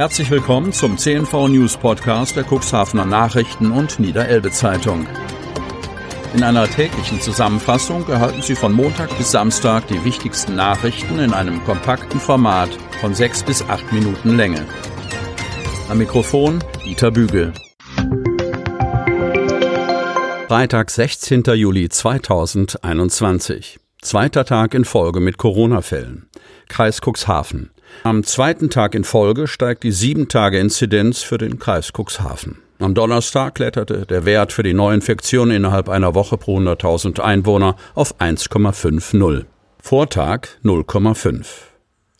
Herzlich willkommen zum CNV News Podcast der Cuxhavener Nachrichten und Niederelbe Zeitung. In einer täglichen Zusammenfassung erhalten Sie von Montag bis Samstag die wichtigsten Nachrichten in einem kompakten Format von sechs bis acht Minuten Länge. Am Mikrofon Dieter Bügel. Freitag, 16. Juli 2021. Zweiter Tag in Folge mit Corona-Fällen. Kreis Cuxhaven. Am zweiten Tag in Folge steigt die 7-Tage-Inzidenz für den Kreis Cuxhaven. Am Donnerstag kletterte der Wert für die Neuinfektion innerhalb einer Woche pro 100.000 Einwohner auf 1,50. Vortag 0,5.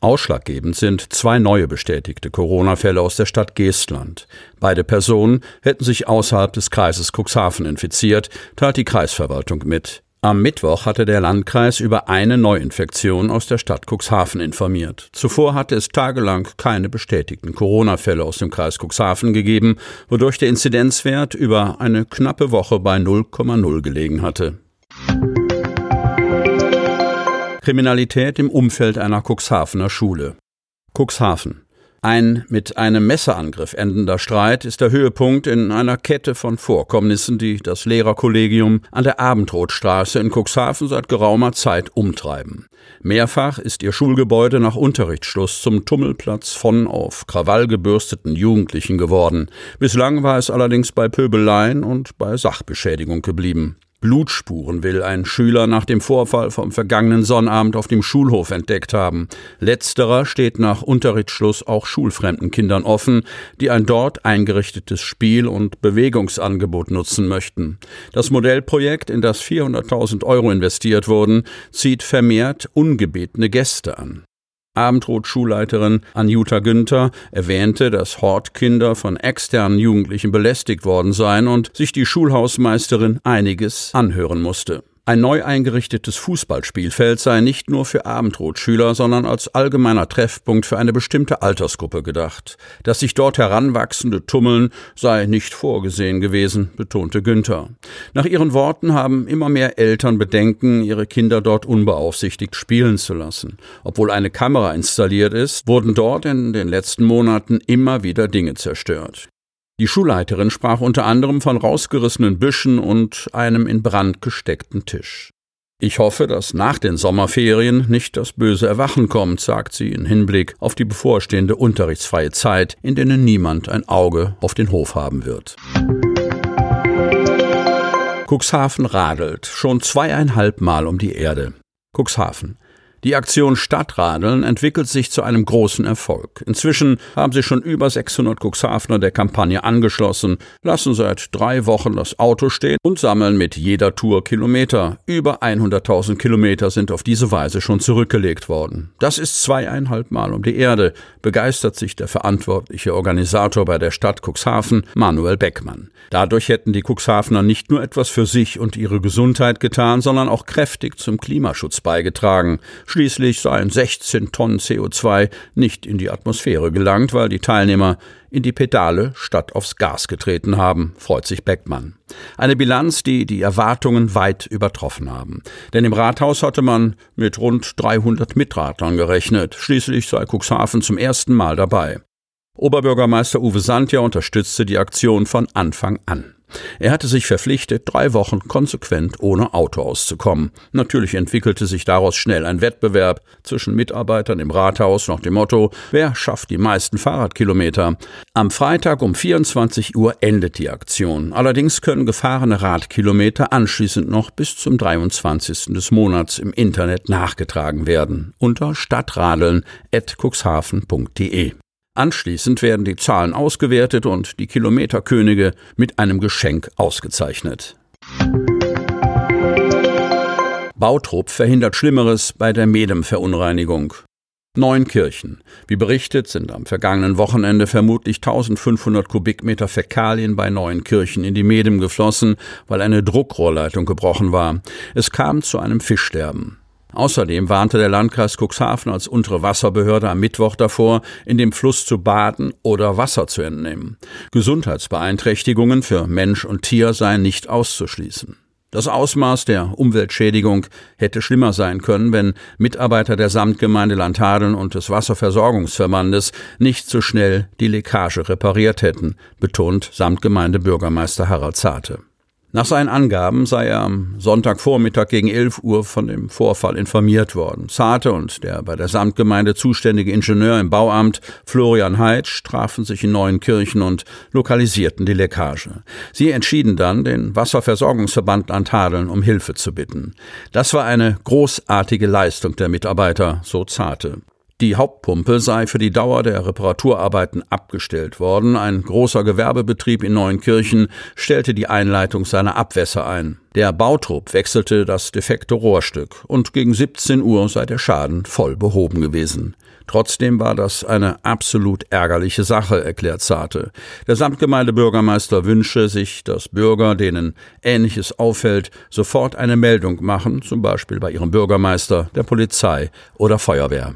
Ausschlaggebend sind zwei neue bestätigte Corona-Fälle aus der Stadt Geestland. Beide Personen hätten sich außerhalb des Kreises Cuxhaven infiziert, teilt die Kreisverwaltung mit. Am Mittwoch hatte der Landkreis über eine Neuinfektion aus der Stadt Cuxhaven informiert. Zuvor hatte es tagelang keine bestätigten Corona-Fälle aus dem Kreis Cuxhaven gegeben, wodurch der Inzidenzwert über eine knappe Woche bei 0,0 gelegen hatte. Kriminalität im Umfeld einer Cuxhavener Schule. Cuxhaven. Ein mit einem Messerangriff endender Streit ist der Höhepunkt in einer Kette von Vorkommnissen, die das Lehrerkollegium an der Abendrotstraße in Cuxhaven seit geraumer Zeit umtreiben. Mehrfach ist ihr Schulgebäude nach Unterrichtsschluss zum Tummelplatz von auf Krawall gebürsteten Jugendlichen geworden. Bislang war es allerdings bei Pöbeleien und bei Sachbeschädigung geblieben. Blutspuren will ein Schüler nach dem Vorfall vom vergangenen Sonnabend auf dem Schulhof entdeckt haben. Letzterer steht nach Unterrichtsschluss auch schulfremden Kindern offen, die ein dort eingerichtetes Spiel- und Bewegungsangebot nutzen möchten. Das Modellprojekt, in das 400.000 Euro investiert wurden, zieht vermehrt ungebetene Gäste an. Abendrot-Schulleiterin Anjuta Günther erwähnte, dass Hortkinder von externen Jugendlichen belästigt worden seien und sich die Schulhausmeisterin einiges anhören musste. Ein neu eingerichtetes Fußballspielfeld sei nicht nur für Abendrotschüler, sondern als allgemeiner Treffpunkt für eine bestimmte Altersgruppe gedacht. Dass sich dort Heranwachsende tummeln, sei nicht vorgesehen gewesen, betonte Günther. Nach ihren Worten haben immer mehr Eltern Bedenken, ihre Kinder dort unbeaufsichtigt spielen zu lassen. Obwohl eine Kamera installiert ist, wurden dort in den letzten Monaten immer wieder Dinge zerstört. Die Schulleiterin sprach unter anderem von rausgerissenen Büschen und einem in Brand gesteckten Tisch. Ich hoffe, dass nach den Sommerferien nicht das böse Erwachen kommt, sagt sie in Hinblick auf die bevorstehende unterrichtsfreie Zeit, in denen niemand ein Auge auf den Hof haben wird. Cuxhaven radelt schon zweieinhalb Mal um die Erde. Cuxhaven. Die Aktion Stadtradeln entwickelt sich zu einem großen Erfolg. Inzwischen haben sich schon über 600 Cuxhavener der Kampagne angeschlossen, lassen seit drei Wochen das Auto stehen und sammeln mit jeder Tour Kilometer. Über 100.000 Kilometer sind auf diese Weise schon zurückgelegt worden. Das ist zweieinhalb Mal um die Erde, begeistert sich der verantwortliche Organisator bei der Stadt Cuxhaven, Manuel Beckmann. Dadurch hätten die Cuxhavener nicht nur etwas für sich und ihre Gesundheit getan, sondern auch kräftig zum Klimaschutz beigetragen. Schließlich seien 16 Tonnen CO2 nicht in die Atmosphäre gelangt, weil die Teilnehmer in die Pedale statt aufs Gas getreten haben, freut sich Beckmann. Eine Bilanz, die die Erwartungen weit übertroffen haben. Denn im Rathaus hatte man mit rund 300 Mitradlern gerechnet. Schließlich sei Cuxhaven zum ersten Mal dabei. Oberbürgermeister Uwe Sandja unterstützte die Aktion von Anfang an. Er hatte sich verpflichtet, drei Wochen konsequent ohne Auto auszukommen. Natürlich entwickelte sich daraus schnell ein Wettbewerb zwischen Mitarbeitern im Rathaus nach dem Motto, wer schafft die meisten Fahrradkilometer. Am Freitag um 24 Uhr endet die Aktion. Allerdings können gefahrene Radkilometer anschließend noch bis zum 23. des Monats im Internet nachgetragen werden unter stadtradeln.cuxhaven.de. Anschließend werden die Zahlen ausgewertet und die Kilometerkönige mit einem Geschenk ausgezeichnet. Bautrupp verhindert Schlimmeres bei der Medem-Verunreinigung. Neun Kirchen. Wie berichtet, sind am vergangenen Wochenende vermutlich 1500 Kubikmeter Fäkalien bei neuen Kirchen in die Medem geflossen, weil eine Druckrohrleitung gebrochen war. Es kam zu einem Fischsterben. Außerdem warnte der Landkreis Cuxhaven als untere Wasserbehörde am Mittwoch davor, in dem Fluss zu baden oder Wasser zu entnehmen. Gesundheitsbeeinträchtigungen für Mensch und Tier seien nicht auszuschließen. Das Ausmaß der Umweltschädigung hätte schlimmer sein können, wenn Mitarbeiter der Samtgemeinde Landhadeln und des Wasserversorgungsverbandes nicht so schnell die Leckage repariert hätten, betont Samtgemeindebürgermeister Harald Zarte. Nach seinen Angaben sei er am Sonntagvormittag gegen 11 Uhr von dem Vorfall informiert worden. Zarte und der bei der Samtgemeinde zuständige Ingenieur im Bauamt Florian Heitsch trafen sich in Neuenkirchen und lokalisierten die Leckage. Sie entschieden dann, den Wasserversorgungsverband Antadeln um Hilfe zu bitten. Das war eine großartige Leistung der Mitarbeiter, so Zarte. Die Hauptpumpe sei für die Dauer der Reparaturarbeiten abgestellt worden. Ein großer Gewerbebetrieb in Neuenkirchen stellte die Einleitung seiner Abwässer ein. Der Bautrupp wechselte das defekte Rohrstück und gegen 17 Uhr sei der Schaden voll behoben gewesen. Trotzdem war das eine absolut ärgerliche Sache, erklärt Zarte. Der Samtgemeindebürgermeister wünsche sich, dass Bürger, denen Ähnliches auffällt, sofort eine Meldung machen, zum Beispiel bei ihrem Bürgermeister, der Polizei oder Feuerwehr.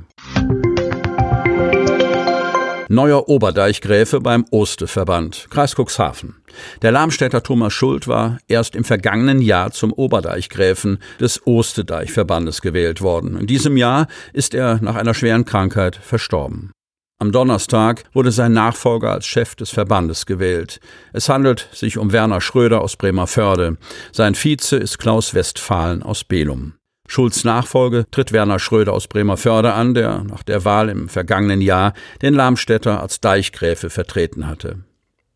Neuer Oberdeichgräfe beim Osteverband, Kreis Cuxhaven. Der Lamstädter Thomas Schuld war erst im vergangenen Jahr zum Oberdeichgräfen des Ostedeichverbandes gewählt worden. In diesem Jahr ist er nach einer schweren Krankheit verstorben. Am Donnerstag wurde sein Nachfolger als Chef des Verbandes gewählt. Es handelt sich um Werner Schröder aus Bremerförde. Sein Vize ist Klaus Westphalen aus Belum. Schulz Nachfolge tritt Werner Schröder aus Bremerförde an, der nach der Wahl im vergangenen Jahr den Lamstädter als Deichgräfe vertreten hatte.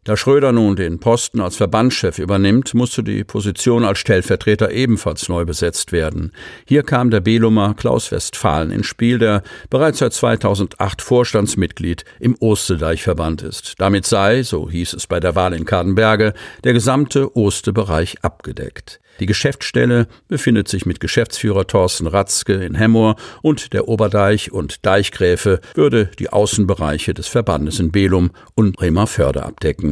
Da Schröder nun den Posten als Verbandschef übernimmt, musste die Position als Stellvertreter ebenfalls neu besetzt werden. Hier kam der Belumer Klaus Westphalen ins Spiel, der bereits seit 2008 Vorstandsmitglied im Ostedeichverband ist. Damit sei, so hieß es bei der Wahl in Kadenberge, der gesamte Ostebereich abgedeckt. Die Geschäftsstelle befindet sich mit Geschäftsführer Thorsten Ratzke in Hemmoor und der Oberdeich und Deichgräfe würde die Außenbereiche des Verbandes in Belum und Bremerförde abdecken.